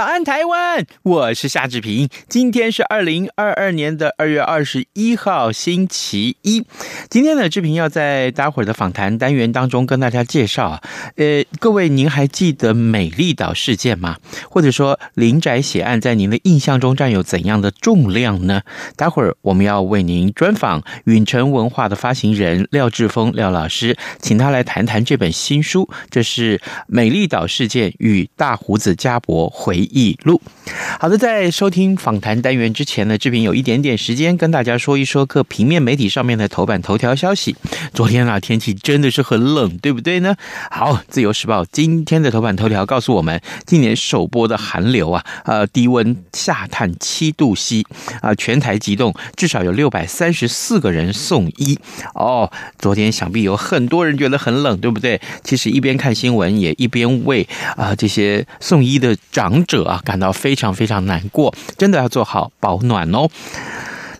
早安，台湾！我是夏志平。今天是二零二二年的二月二十一号，星期一。今天呢，志平要在待会儿的访谈单元当中跟大家介绍啊。呃，各位，您还记得美丽岛事件吗？或者说林宅血案在您的印象中占有怎样的重量呢？待会儿我们要为您专访允晨文化的发行人廖志峰廖老师，请他来谈谈这本新书。这是《美丽岛事件与大胡子家伯回忆录。好的，在收听访谈单元之前呢，志平有一点点时间跟大家说一说各平面媒体上面的头版头条消息。昨天啊，天气真的是很冷，对不对呢？好，《自由时报》今天的头版头条告诉我们，今年首播的寒流啊，呃，低温下探七度 C 啊，全台急冻，至少有六百三十四个人送医。哦，昨天想必有很多人觉得很冷，对不对？其实一边看新闻，也一边为啊这些送医的长者啊感到非常非常难过，真的要做好保暖哦。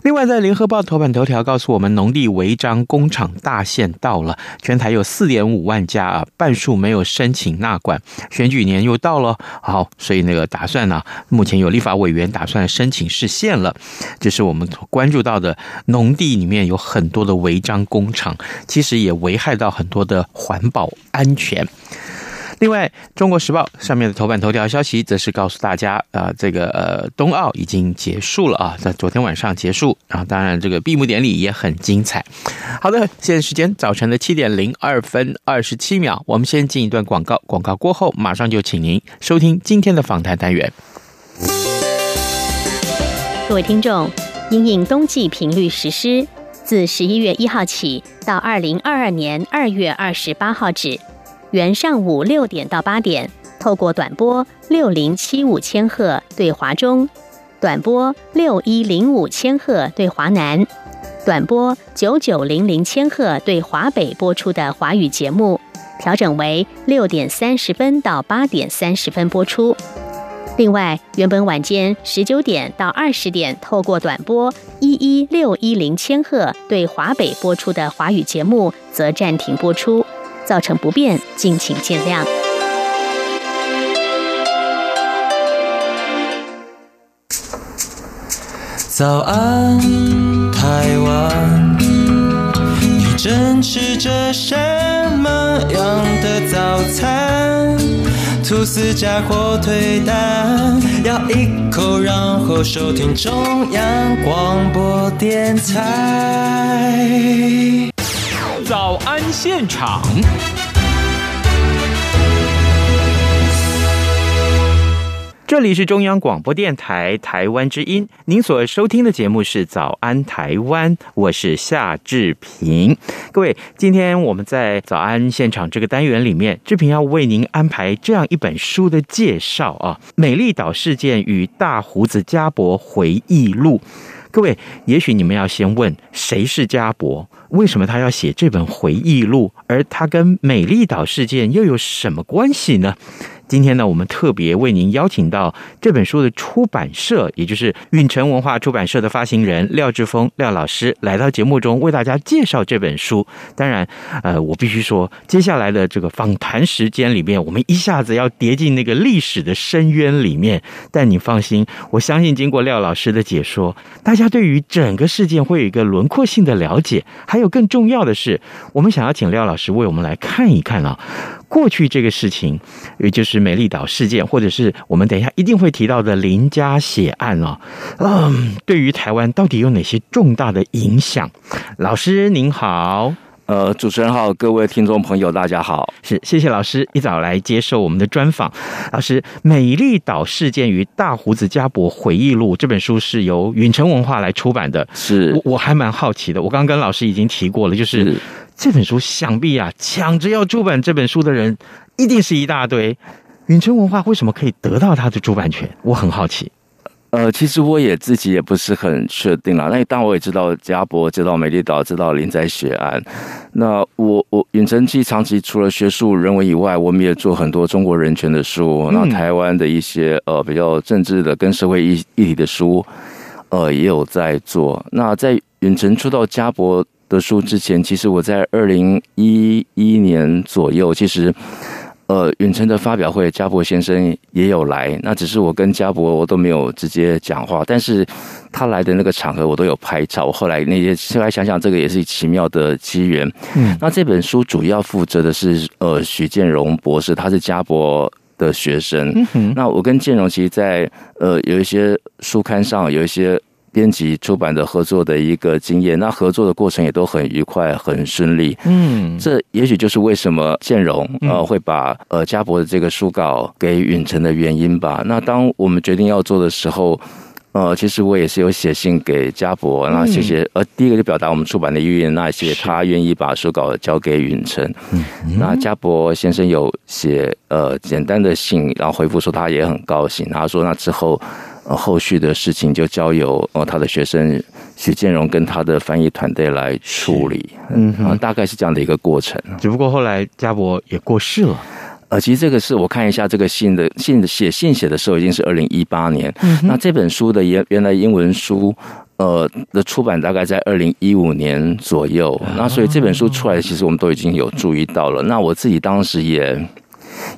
另外，在《联合报》头版头条告诉我们，农地违章工厂大限到了，全台有四点五万家啊，半数没有申请纳管。选举年又到了，好，所以那个打算呢、目前有立法委员打算申请释宪了。这是我们关注到的农地里面有很多的违章工厂，其实也危害到很多的环保安全。另外，《中国时报》上面的头版头条消息则是告诉大家，啊、呃，这个呃，冬奥已经结束了啊，在昨天晚上结束。然后，当然这个闭幕典礼也很精彩。好的，现在时间早晨的七点零二分二十七秒，我们先进一段广告，广告过后马上就请您收听今天的访谈单元。各位听众，因应冬季频率实施，自十一月一号起到二零二二年二月二十八号止。原上午六点到八点，透过短波六零七五千赫对华中，短波六一零五千赫对华南，短波九九零零千赫对华北播出的华语节目，调整为六点三十分到八点三十分播出。另外，原本晚间十九点到二十点透过短波一一六一零千赫对华北播出的华语节目，则暂停播出。造成不便，敬请见谅。早安，台湾，你正吃着什么样的早餐？吐司加火腿蛋，咬一口，然后收听中央广播电台。早安现场，这里是中央广播电台台湾之音。您所收听的节目是《早安台湾》，我是夏志平。各位，今天我们在早安现场这个单元里面，志平要为您安排这样一本书的介绍啊，《美丽岛事件与大胡子家伯回忆录》。各位，也许你们要先问，谁是家伯？为什么他要写这本回忆录？而他跟美丽岛事件又有什么关系呢？今天呢，我们特别为您邀请到这本书的出版社，也就是运城文化出版社的发行人廖志峰廖老师来到节目中为大家介绍这本书。当然，呃，我必须说，接下来的这个访谈时间里面，我们一下子要跌进那个历史的深渊里面。但你放心，我相信经过廖老师的解说，大家对于整个事件会有一个轮廓性的了解。还有更重要的是，我们想要请廖老师为我们来看一看啊。过去这个事情，也就是美丽岛事件，或者是我们等一下一定会提到的林家血案啊，嗯，对于台湾到底有哪些重大的影响？老师您好。呃，主持人好，各位听众朋友，大家好。是，谢谢老师一早来接受我们的专访。老师，《美丽岛事件与大胡子家伯回忆录》这本书是由允晨文化来出版的。是，我我还蛮好奇的。我刚刚跟老师已经提过了，就是，是这本书想必啊，抢着要出版这本书的人一定是一大堆。允晨文化为什么可以得到它的出版权？我很好奇。呃，其实我也自己也不是很确定了。那当然我也知道家博，知道美丽岛，知道林宅血案。那我我允晨其实长期除了学术人文以外，我们也做很多中国人权的书，那台湾的一些呃比较政治的跟社会议议题的书，呃也有在做。那在允晨出到家伯的书之前，其实我在二零一一年左右，其实。呃，允晨的发表会，家博先生也有来，那只是我跟家博我都没有直接讲话，但是他来的那个场合我都有拍照。我后来那些后来想想，这个也是奇妙的机缘。嗯，那这本书主要负责的是呃许建荣博士，他是家博的学生。嗯，那我跟建荣其实在呃有一些书刊上有一些。编辑出版的合作的一个经验，那合作的过程也都很愉快、很顺利。嗯，这也许就是为什么建荣呃会把呃家博的这个书稿给允晨的原因吧。那当我们决定要做的时候，呃，其实我也是有写信给家博，那谢谢。呃，第一个就表达我们出版的意愿，那谢谢他愿意把书稿交给允晨。嗯，那家博先生有写呃简单的信，然后回复说他也很高兴。他说那之后。后续的事情就交由呃他的学生许建荣跟他的翻译团队来处理，嗯，啊，大概是这样的一个过程。只不过后来家博也过世了，呃，其实这个是我看一下这个信的信写信写的时候已经是二零一八年，嗯，那这本书的原原来英文书呃的出版大概在二零一五年左右，那所以这本书出来其实我们都已经有注意到了。那我自己当时也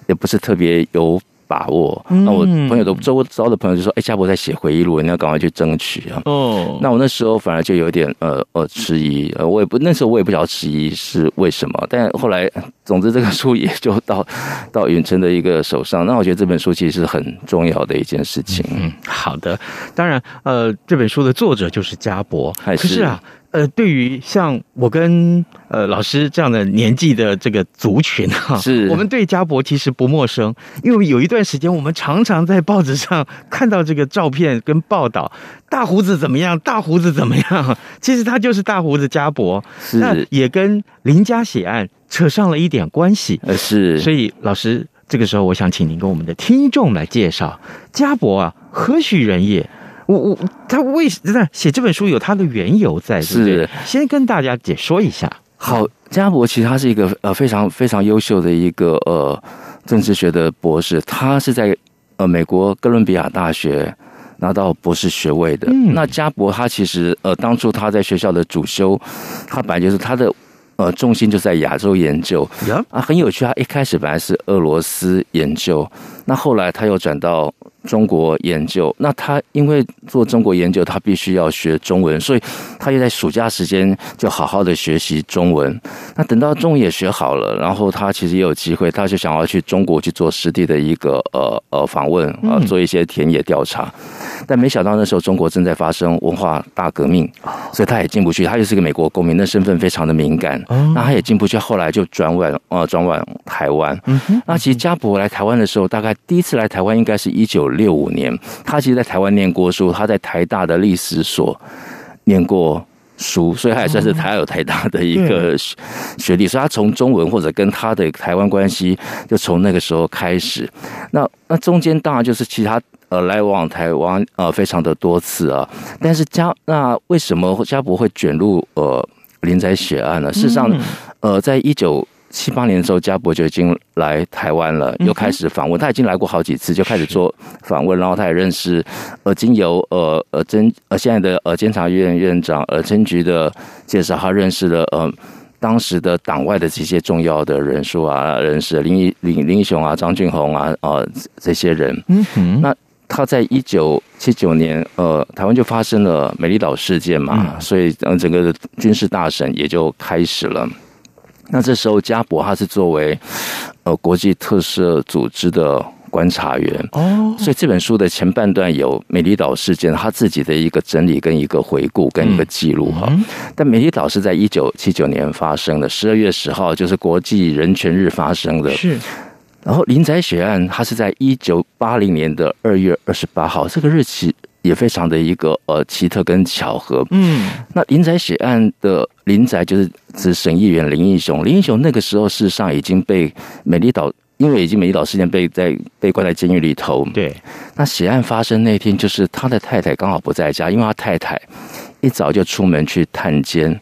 也不是特别有。把握，那我朋友都周遭的朋友就说：“哎，家博在写回忆录，你要赶快去争取啊！”哦，那我那时候反而就有点呃呃迟疑，呃，我也不那时候我也不晓得迟疑是为什么，但后来总之这个书也就到到允晨的一个手上。那我觉得这本书其实是很重要的一件事情。嗯，好的，当然，呃，这本书的作者就是家博，还是，可是啊。呃，对于像我跟呃老师这样的年纪的这个族群哈，是。我们对家博其实不陌生，因为有一段时间我们常常在报纸上 看到这个照片跟报道，大胡子怎么样，大胡子怎么样，其实他就是大胡子家博，是。那也跟林家血案扯上了一点关系，呃是，所以老师这个时候我想请您跟我们的听众来介绍家博啊，何许人也？我我他为什么写这本书有他的缘由在，是，先跟大家解说一下。好，加伯其实他是一个呃非常非常优秀的一个呃政治学的博士，他是在呃美国哥伦比亚大学拿到博士学位的。嗯，那加伯他其实呃当初他在学校的主修，他本来就是他的呃重心就在亚洲研究。啊，很有趣，他一开始本来是俄罗斯研究，那后来他又转到。中国研究，那他因为做中国研究，他必须要学中文，所以他又在暑假时间就好好的学习中文。那等到中文也学好了，然后他其实也有机会，他就想要去中国去做实地的一个呃呃访问啊，做一些田野调查。但没想到那时候中国正在发生文化大革命，所以他也进不去。他就是个美国公民，那身份非常的敏感，那他也进不去。后来就转往呃转往台湾。那其实家博来台湾的时候，大概第一次来台湾应该是一九六五年。他其实，在台湾念过书，他在台大的历史所念过书，所以他也算是台有台大的一个学历。所以，他从中文或者跟他的台湾关系，就从那个时候开始。那那中间当然就是其他。呃，来往台湾呃非常的多次啊，但是家那为什么家伯会卷入呃林宅血案呢？事实上，呃，在一九七八年的时候，家伯就已经来台湾了，又开始访问。他已经来过好几次，就开始做访问，然后他也认识呃经由呃呃侦呃现在的呃监察院院长呃侦局的介绍，他认识了呃当时的党外的这些重要的人数啊，认识林义林林义雄啊、张俊宏啊啊、呃、这些人。嗯哼，那。他在一九七九年，呃，台湾就发生了美丽岛事件嘛，嗯、所以，嗯，整个的军事大审也就开始了。那这时候，加伯他是作为呃国际特赦组织的观察员哦，所以这本书的前半段有美丽岛事件他自己的一个整理跟一个回顾跟一个记录哈。但美丽岛是在一九七九年发生的，十二月十号就是国际人权日发生的。是。然后林宅血案，它是在一九八零年的二月二十八号，这个日期也非常的一个呃奇特跟巧合。嗯，那林宅血案的林宅就是指省议员林义雄，林义雄那个时候事实上已经被美丽岛，因为已经美丽岛事件被在被关在监狱里头。对，那血案发生那天，就是他的太太刚好不在家，因为他太太。一早就出门去探监，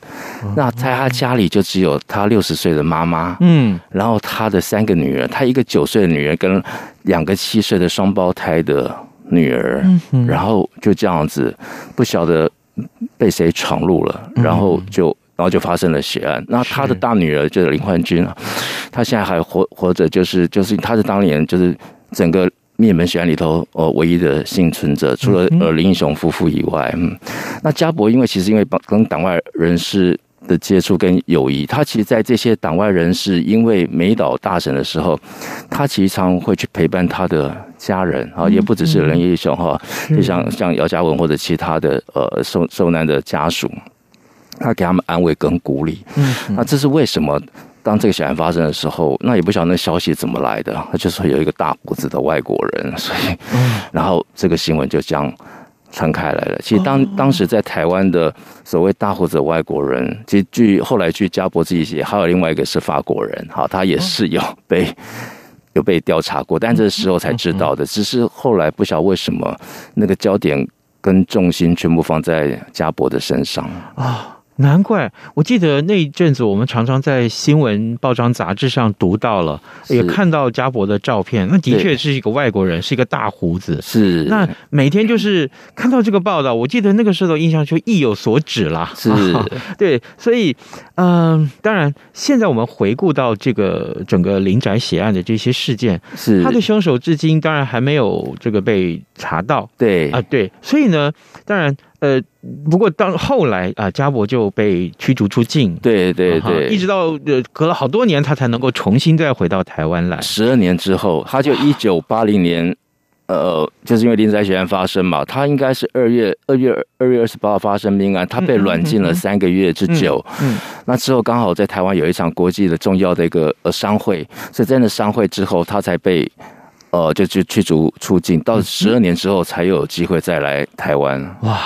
那在他家里就只有他六十岁的妈妈，嗯，然后他的三个女儿，他一个九岁的女儿跟两个七岁的双胞胎的女儿，然后就这样子不晓得被谁闯入了，然后就然后就发生了血案。那他的大女儿就是林焕君啊，他现在还活活着，就是就是他是当年就是整个。灭门血案里头，呃，唯一的幸存者，除了呃林英雄夫妇以外，嗯，那家伯因为其实因为跟党外人士的接触跟友谊，他其实，在这些党外人士因为美岛大审的时候，他其实常会去陪伴他的家人啊，也不只是林英雄哈，就像像姚嘉文或者其他的呃受受难的家属，他给他们安慰跟鼓励，嗯，那这是为什么？当这个血案发生的时候，那也不晓得那消息怎么来的，他就说有一个大胡子的外国人，所以，然后这个新闻就这样传开来了。其实当当时在台湾的所谓大胡子的外国人，其实据后来据加伯自己写，还有另外一个是法国人，好，他也是有被有被调查过，但这时候才知道的，只是后来不晓得为什么那个焦点跟重心全部放在家伯的身上啊。难怪，我记得那一阵子，我们常常在新闻、报章、杂志上读到了，也看到家伯的照片。那的确是一个外国人，是一个大胡子。是。那每天就是看到这个报道，我记得那个时候的印象就意有所指了。是。对，所以，嗯、呃，当然，现在我们回顾到这个整个林宅血案的这些事件，是他的凶手至今当然还没有这个被查到。对啊，对，所以呢，当然。呃，不过到后来啊，家伯就被驱逐出境，对对对，一直到呃隔了好多年，他才能够重新再回到台湾来。十二年之后，他就一九八零年，呃，就是因为林宅血案发生嘛，他应该是二月二月二月二十八号发生命案，他被软禁了三个月之久。嗯，嗯，嗯，那之后刚好在台湾有一场国际的重要的一个呃商会，所以在那商会之后，他才被呃就就驱逐出境，到十二年之后才有机会再来台湾。哇！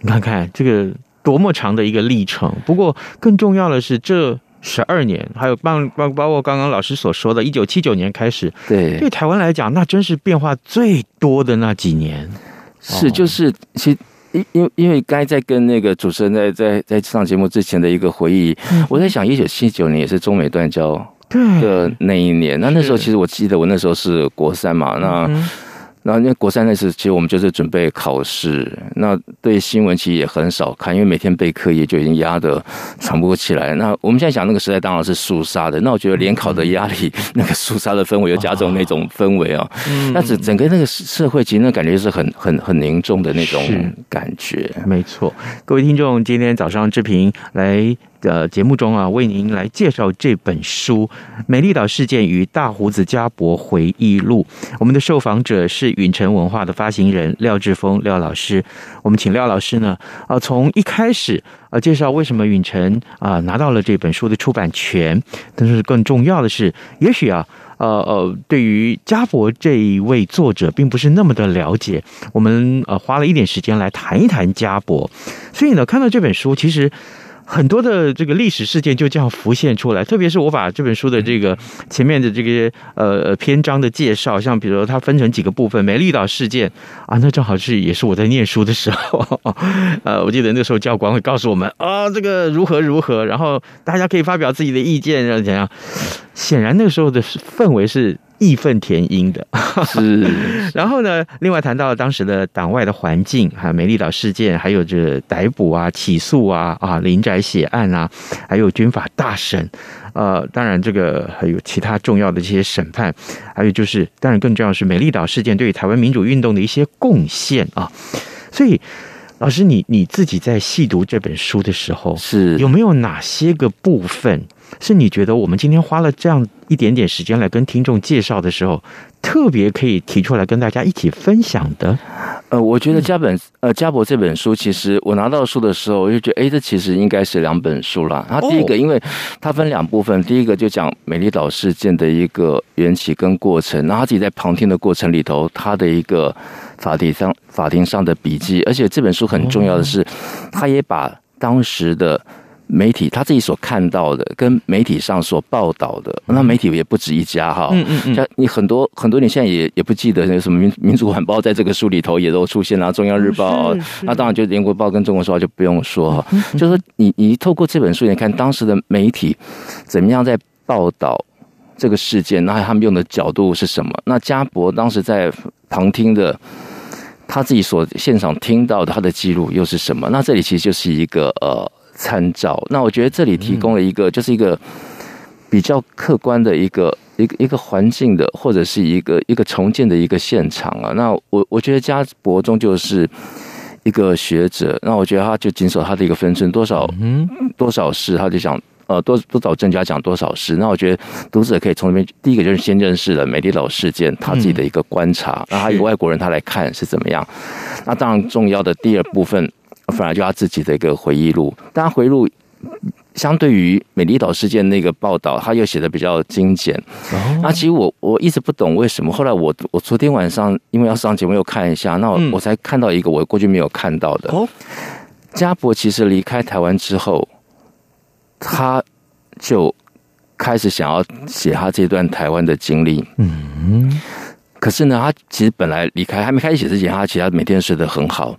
你看看这个多么长的一个历程。不过更重要的是，这十二年，还有包包包括刚刚老师所说的，一九七九年开始，对对台湾来讲，那真是变化最多的那几年。是，就是其实因因因为刚才在跟那个主持人在在在上节目之前的一个回忆，嗯、我在想，一九七九年也是中美断交的那一年。那那时候其实我记得我那时候是国三嘛，那。嗯那因为国三那次，其实我们就是准备考试，那对新闻其实也很少看，因为每天备课业就已经压得喘不过气来。那我们现在想，那个时代当然是肃杀的。那我觉得联考的压力，那个肃杀的氛围又加重那种氛围啊。那整整个那个社会，其实那感觉是很很很凝重的那种感觉。没错，各位听众，今天早上志平来。呃节目中啊，为您来介绍这本书《美丽岛事件与大胡子家伯回忆录》。我们的受访者是允晨文化的发行人廖志峰廖老师。我们请廖老师呢，啊，从一开始啊，介绍为什么允晨啊拿到了这本书的出版权。但是更重要的是，也许啊，呃呃，对于家伯这一位作者，并不是那么的了解。我们呃花了一点时间来谈一谈家伯。所以呢，看到这本书，其实。很多的这个历史事件就这样浮现出来，特别是我把这本书的这个前面的这个呃篇章的介绍，像比如说它分成几个部分，美丽岛事件啊，那正好是也是我在念书的时候，呃，我记得那时候教官会告诉我们啊，这个如何如何，然后大家可以发表自己的意见，然后怎样？显然那个时候的氛围是。义愤填膺的。是，然后呢，另外谈到当时的党外的环境，还有美丽岛事件，还有这逮捕啊、起诉啊、啊林宅血案啊，还有军法大审，呃，当然这个还有其他重要的这些审判，还有就是，当然更重要的是美丽岛事件对于台湾民主运动的一些贡献啊。所以，老师你你自己在细读这本书的时候，是。有没有哪些个部分是你觉得我们今天花了这样一点点时间来跟听众介绍的时候，特别可以提出来跟大家一起分享的？呃，我觉得家本呃家博这本书，其实我拿到书的时候，我就觉得，哎，这其实应该是两本书啦。它第一个，因为它分两部分，第一个就讲美丽岛事件的一个缘起跟过程，然后他自己在旁听的过程里头，他的一个法庭上法庭上的笔记，而且这本书很重要的是，他也把当时的。媒体他自己所看到的，跟媒体上所报道的，那媒体也不止一家哈。嗯嗯嗯。像你很多很多，你现在也也不记得那什么民民主晚报在这个书里头也都出现了，中央日报，那当然就联合报跟中国时报就不用说哈。就是说你你透过这本书，你看当时的媒体怎么样在报道这个事件，那他们用的角度是什么？那家博当时在旁听的，他自己所现场听到的他的记录又是什么？那这里其实就是一个呃。参照，那我觉得这里提供了一个，就是一个比较客观的一个一个一个环境的，或者是一个一个重建的一个现场啊。那我我觉得家博终究是一个学者，那我觉得他就谨守他的一个分寸，多少嗯多少事，他就讲呃多多少专家讲多少事。那我觉得读者可以从里面第一个就是先认识了美丽岛事件，他自己的一个观察，然后还有外国人他来看是怎么样。那当然重要的第二部分。反而就他自己的一个回忆录，但他回忆录相对于美丽岛事件那个报道，他又写的比较精简。那其实我我一直不懂为什么，后来我我昨天晚上因为要上节目又看一下，那我我才看到一个我过去没有看到的。哦，家博其实离开台湾之后，他就开始想要写他这段台湾的经历。嗯，可是呢，他其实本来离开还没开始写之前，他其实他每天睡得很好。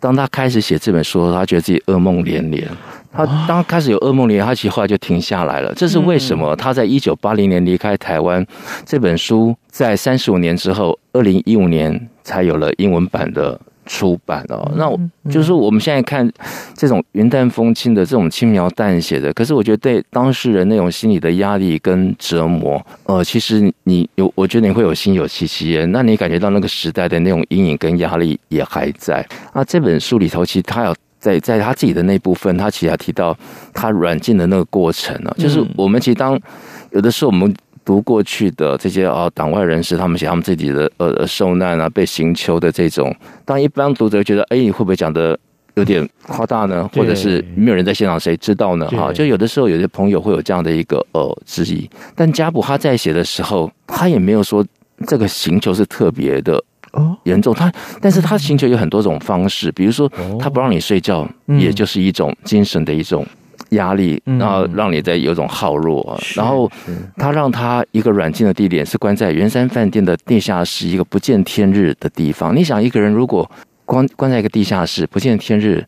当他开始写这本书，他觉得自己噩梦连连。他当开始有噩梦连连，他其实后来就停下来了。这是为什么？他在一九八零年离开台湾，这本书在三十五年之后，二零一五年才有了英文版的。出版哦，那我就是我们现在看这种云淡风轻的这种轻描淡写的，可是我觉得对当事人那种心理的压力跟折磨，呃，其实你有，我觉得你会有心有戚戚焉，那你感觉到那个时代的那种阴影跟压力也还在。那这本书里头，其实他有在在他自己的那部分，他其实还提到他软禁的那个过程呢，就是我们其实当有的时候我们。读过去的这些啊，党外人士他们写他们自己的呃受难啊，被刑求的这种，当一般读者觉得，哎，你会不会讲的有点夸大呢？或者是没有人在现场，谁知道呢？哈，就有的时候有些朋友会有这样的一个呃质疑。但家博他在写的时候，他也没有说这个刑求是特别的严重，他但是他刑求有很多种方式，比如说他不让你睡觉，也就是一种精神的一种。压力，然后让你在有种耗弱，嗯、然后他让他一个软禁的地点是关在圆山饭店的地下室，一个不见天日的地方。你想，一个人如果关关在一个地下室，不见天日，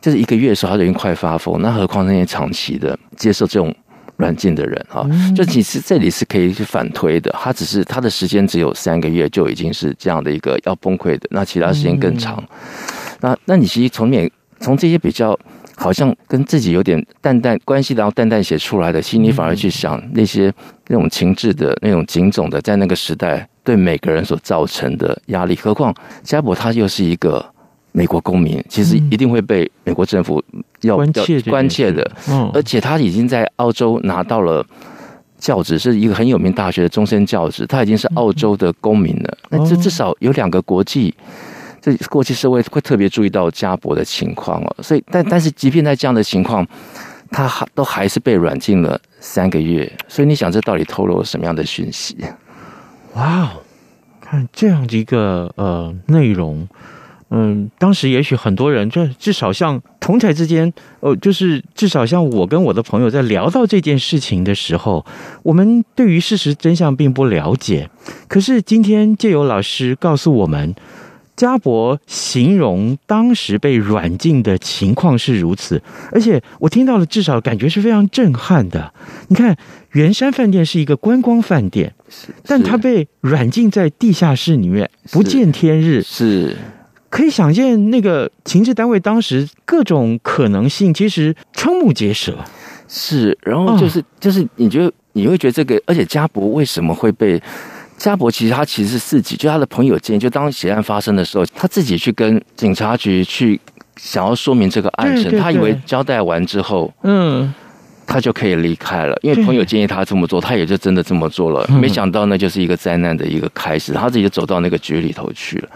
就是一个月的时候，他就已经快发疯，那何况那些长期的接受这种软禁的人哈？就其实这里是可以去反推的，他只是他的时间只有三个月，就已经是这样的一个要崩溃的，那其他时间更长。那那你其实从面从这些比较。好像跟自己有点淡淡关系，然后淡淡写出来的，心里反而去想那些那种情志的那种警种的，在那个时代对每个人所造成的压力。何况加博他又是一个美国公民，其实一定会被美国政府要关切关切的。嗯，而且他已经在澳洲拿到了教职，是一个很有名大学的终身教职，他已经是澳洲的公民了。那这至少有两个国际。这过去社会会特别注意到家博的情况哦，所以但但是即便在这样的情况，他还都还是被软禁了三个月。所以你想，这到底透露了什么样的讯息？哇哦，看这样的一个呃内容，嗯，当时也许很多人，就至少像同台之间，呃，就是至少像我跟我的朋友在聊到这件事情的时候，我们对于事实真相并不了解。可是今天借由老师告诉我们。家博形容当时被软禁的情况是如此，而且我听到了，至少感觉是非常震撼的。你看，圆山饭店是一个观光饭店，但它被软禁在地下室里面，不见天日，是可以想见那个情治单位当时各种可能性，其实瞠目结舌。是，然后就是就是，你觉得你会觉得这个，而且家博为什么会被？家博其实他其实是自己，就他的朋友建议，就当血案发生的时候，他自己去跟警察局去想要说明这个案情，他以为交代完之后，嗯，他就可以离开了，因为朋友建议他这么做，他也就真的这么做了。没想到那就是一个灾难的一个开始，他自己就走到那个局里头去了，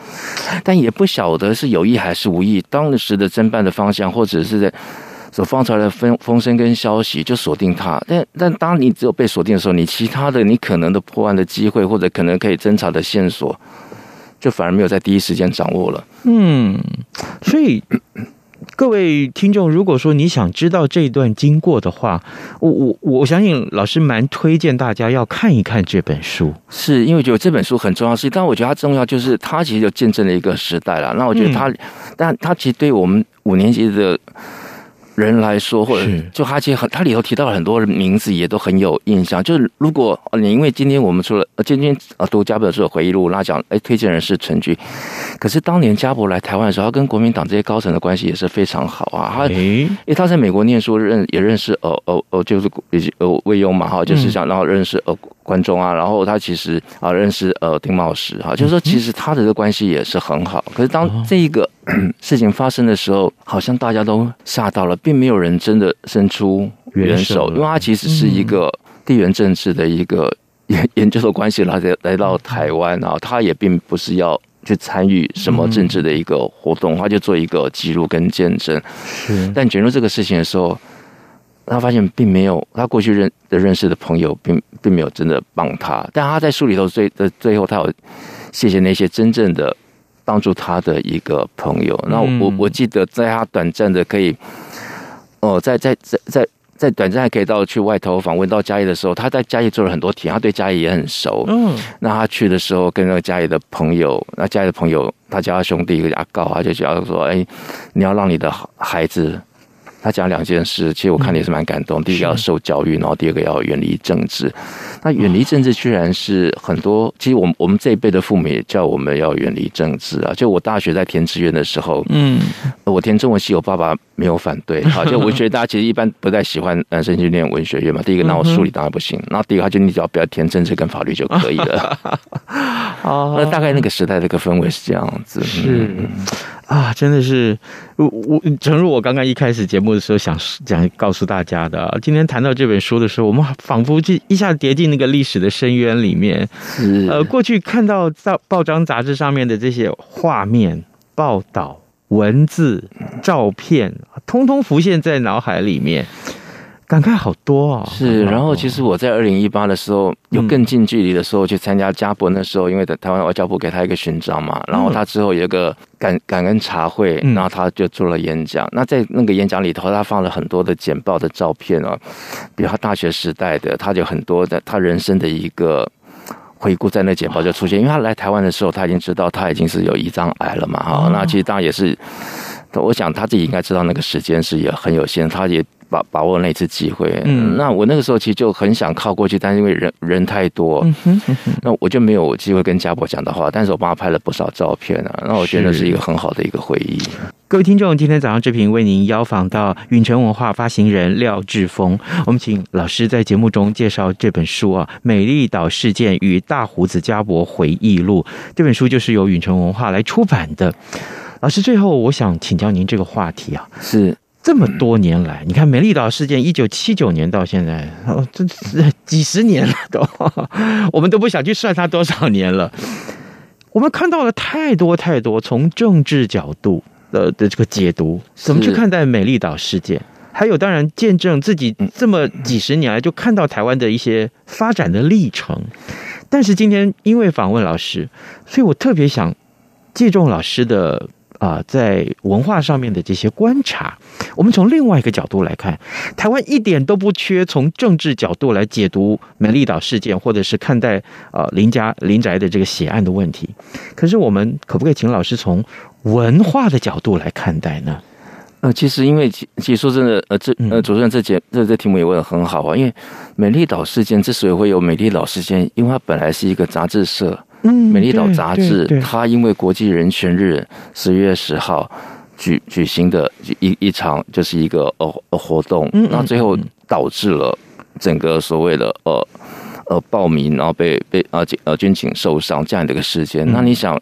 但也不晓得是有意还是无意。当时的侦办的方向，或者是在所放出来的风风声跟消息，就锁定他。但但当你只有被锁定的时候，你其他的你可能的破案的机会，或者可能可以侦查的线索，就反而没有在第一时间掌握了。嗯，所以。各位听众，如果说你想知道这一段经过的话，我我我相信老师蛮推荐大家要看一看这本书，是因为觉得这本书很重要，是，但我觉得它重要就是它其实就见证了一个时代了。那我觉得它，嗯、但它其实对我们五年级的。人来说，或者就哈其实很，他里头提到了很多名字，也都很有印象。就是如果你因为今天我们除了今天啊读家伯的回忆录，那讲哎推荐人是陈菊，可是当年家伯来台湾的时候，他跟国民党这些高层的关系也是非常好啊。他因为他在美国念书，认也认识呃呃呃就是呃魏庸嘛哈，就是想然后认识呃。关中啊，然后他其实啊认识呃丁茂石哈，就是说其实他的这个关系也是很好。可是当这一个 事情发生的时候，好像大家都吓到了，并没有人真的伸出援手，因为他其实是一个地缘政治的一个 研研究的关系来来到台湾啊，他也并不是要去参与什么政治的一个活动，他就做一个记录跟见证。是，但卷入这个事情的时候。他发现并没有，他过去认的认识的朋友并并没有真的帮他，但他在书里头最的最后，他有谢谢那些真正的帮助他的一个朋友。那我我记得在他短暂的可以，哦，在在在在在短暂还可以到去外头访问到嘉义的时候，他在嘉义做了很多题，他对嘉义也很熟。嗯，那他去的时候跟那个嘉义的朋友，那嘉义的朋友他叫他兄弟一个阿告，他就叫说：“哎，你要让你的孩子。”他讲两件事，其实我看也是蛮感动。嗯、第一个要受教育，然后第二个要远离政治。那远离政治居然是很多，其实我们我们这一辈的父母也叫我们要远离政治啊。就我大学在填志愿的时候，嗯，我填中文系，我爸爸没有反对。好，就文学 大家其实一般不太喜欢男生去念文学院嘛。第一个，那我数理当然不行。然后第二个，他就你只要不要填政治跟法律就可以了。哦，那大概那个时代的一个氛围是这样子。是。啊，真的是我我，诚如我刚刚一开始节目的时候想讲告诉大家的，今天谈到这本书的时候，我们仿佛就一下跌进那个历史的深渊里面。是呃，过去看到在报章杂志上面的这些画面、报道、文字、照片，通通浮现在脑海里面。感慨好多啊、哦！是，然后其实我在二零一八的时候，有更近距离的时候去参加家伯那时候，因为在台湾外交部给他一个勋章嘛，然后他之后有一个感感恩茶会，然后他就做了演讲。那在那个演讲里头，他放了很多的简报的照片哦，比如他大学时代的，他有很多的他人生的一个回顾，在那简报就出现。因为他来台湾的时候，他已经知道他已经是有胰脏癌了嘛，哈，那其实当然也是，我想他自己应该知道那个时间是也很有限，他也。把把握那次机会，嗯，那我那个时候其实就很想靠过去，但是因为人人太多，嗯哼嗯哼，那我就没有机会跟家伯讲的话。但是我帮他拍了不少照片啊，那我觉得是一个很好的一个回忆。各位听众，今天早上这频为您邀访到允城文化发行人廖志峰，我们请老师在节目中介绍这本书啊，《美丽岛事件与大胡子家伯回忆录》。这本书就是由允城文化来出版的。老师，最后我想请教您这个话题啊，是。这么多年来，你看美丽岛事件，一九七九年到现在，哦，这是 几十年了都，我们都不想去算它多少年了。我们看到了太多太多从政治角度的的这个解读，怎么去看待美丽岛事件？还有，当然见证自己这么几十年来就看到台湾的一些发展的历程。但是今天因为访问老师，所以我特别想借重老师的。啊，在文化上面的这些观察，我们从另外一个角度来看，台湾一点都不缺从政治角度来解读美丽岛事件，或者是看待呃林家林宅的这个血案的问题。可是，我们可不可以请老师从文化的角度来看待呢？呃，其实因为其实说真的，呃，这呃主持人这节这这题目也问的很好啊，因为美丽岛事件之所以会有美丽岛事件，因为它本来是一个杂志社。嗯，美丽岛杂志，它因为国际人权日十月十号举举行的一一场就是一个呃呃活动，那最后导致了整个所谓的呃呃暴民，然后被被呃军呃军警受伤这样的一个事件。那你想，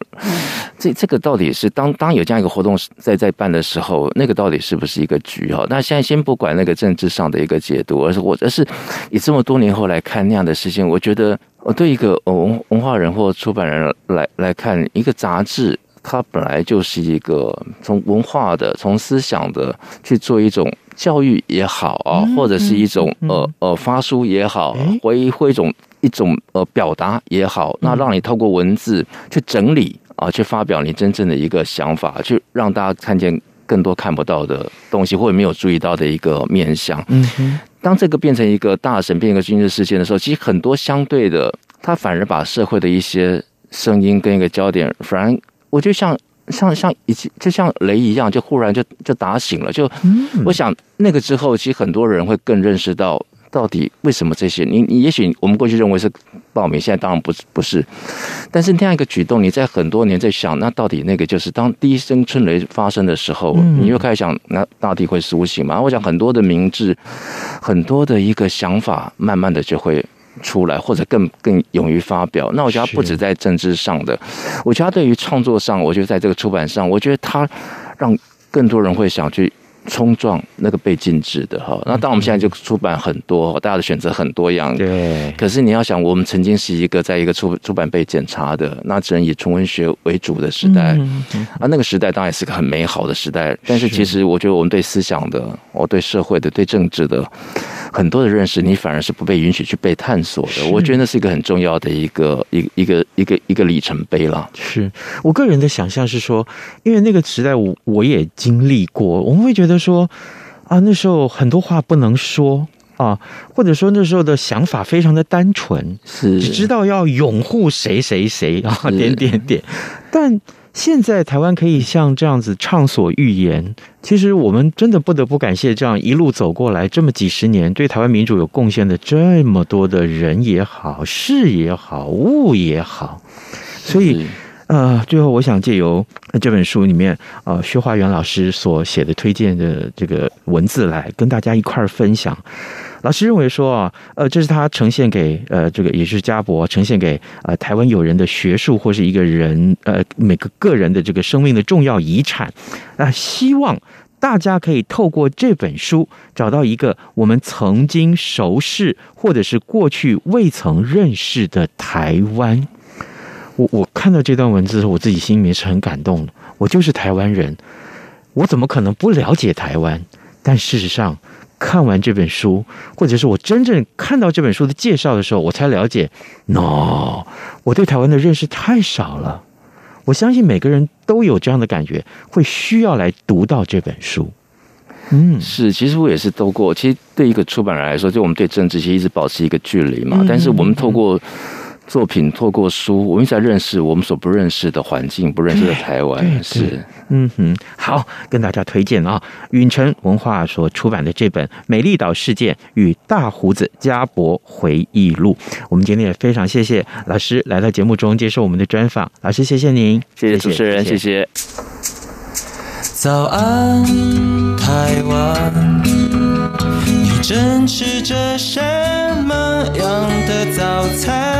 这这个到底是当当有这样一个活动在在办的时候，那个到底是不是一个局哈？那现在先不管那个政治上的一个解读，而是我而是以这么多年后来看那样的事情，我觉得我对一个文文化人或出版人来来看一个杂志。它本来就是一个从文化的、从思想的去做一种教育也好啊，或者是一种呃呃发书也好，或或一种一种呃表达也好，那让你透过文字去整理啊，去发表你真正的一个想法，去让大家看见更多看不到的东西，或者没有注意到的一个面向。嗯，当这个变成一个大神，变成一个军事事件的时候，其实很多相对的，它反而把社会的一些声音跟一个焦点，反而。我就像像像以前就像雷一样，就忽然就就打醒了。就我想那个之后，其实很多人会更认识到到底为什么这些。你你也许我们过去认为是报名，现在当然不是不是。但是那样一个举动，你在很多年在想，那到底那个就是当第一声春雷发生的时候，你又开始想，那大地会苏醒吗？我想很多的明智，很多的一个想法，慢慢的就会。出来，或者更更勇于发表。那我觉得他不止在政治上的，我觉得他对于创作上，我觉得在这个出版上，我觉得他让更多人会想去冲撞那个被禁止的哈。那当我们现在就出版很多，大家的选择很多样。对。可是你要想，我们曾经是一个在一个出出版被检查的，那只能以纯文学为主的时代。啊，那个时代当然是个很美好的时代。但是其实我觉得我们对思想的，我对社会的，对政治的。很多的认识，你反而是不被允许去被探索的。我觉得那是一个很重要的一个一个一个一个一个里程碑了。是我个人的想象是说，因为那个时代我我也经历过，我们会觉得说啊，那时候很多话不能说啊，或者说那时候的想法非常的单纯，是。只知道要拥护谁谁谁啊，点点点，但。现在台湾可以像这样子畅所欲言，其实我们真的不得不感谢这样一路走过来这么几十年，对台湾民主有贡献的这么多的人也好，事也好，物也好，所以呃，最后我想借由这本书里面呃薛华元老师所写的推荐的这个文字来跟大家一块儿分享。老师认为说啊，呃，这是他呈现给呃这个也是家博呈现给呃台湾友人的学术或是一个人呃每个个人的这个生命的重要遗产。那希望大家可以透过这本书找到一个我们曾经熟识或者是过去未曾认识的台湾。我我看到这段文字的时候，我自己心里面是很感动的。我就是台湾人，我怎么可能不了解台湾？但事实上。看完这本书，或者是我真正看到这本书的介绍的时候，我才了解，no，我对台湾的认识太少了。我相信每个人都有这样的感觉，会需要来读到这本书。嗯，是，其实我也是透过，其实对一个出版人来说，就我们对政治其实一直保持一个距离嘛，嗯、但是我们透过。作品透过书，我们一直在认识我们所不认识的环境，不认识的台湾。是，嗯哼，好，跟大家推荐啊，允晨文化所出版的这本《美丽岛事件与大胡子家博回忆录》。我们今天也非常谢谢老师来到节目中接受我们的专访，老师谢谢您，谢谢主持人，谢谢。早安，台湾，你正吃着什么样的早餐？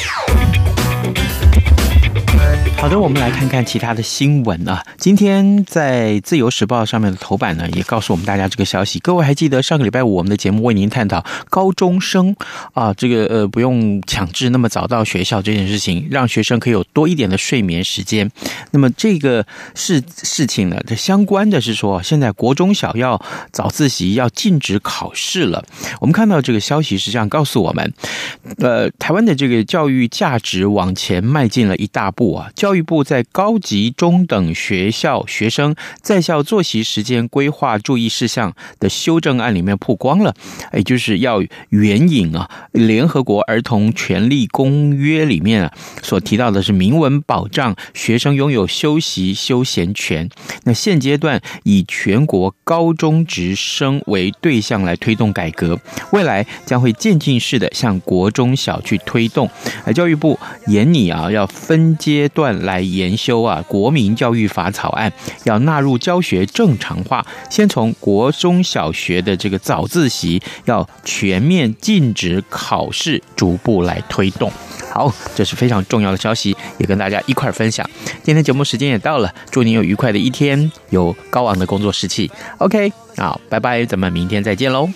好的，我们来看看其他的新闻啊。今天在《自由时报》上面的头版呢，也告诉我们大家这个消息。各位还记得上个礼拜五我们的节目为您探讨高中生啊，这个呃不用强制那么早到学校这件事情，让学生可以有多一点的睡眠时间。那么这个事事情呢，这相关的是说，现在国中小要早自习要禁止考试了。我们看到这个消息是这样告诉我们，呃，台湾的这个教育价值往前迈进了一大布啊，教育部在高级中等学校学生在校作息时间规划注意事项的修正案里面曝光了，也就是要援引啊联合国儿童权利公约里面啊所提到的是明文保障学生拥有休息休闲权。那现阶段以全国高中职生为对象来推动改革，未来将会渐进式的向国中小去推动。而教育部研拟啊，要分阶段来研修啊国民教育法草案，要纳入教学正常化，先从国中小学的这个早自习要全面禁止考试，逐步来推动。好，这是非常重要的消息，也跟大家一块分享。今天节目时间也到了，祝您有愉快的一天，有高昂的工作士气。OK，好，拜拜，咱们明天再见喽。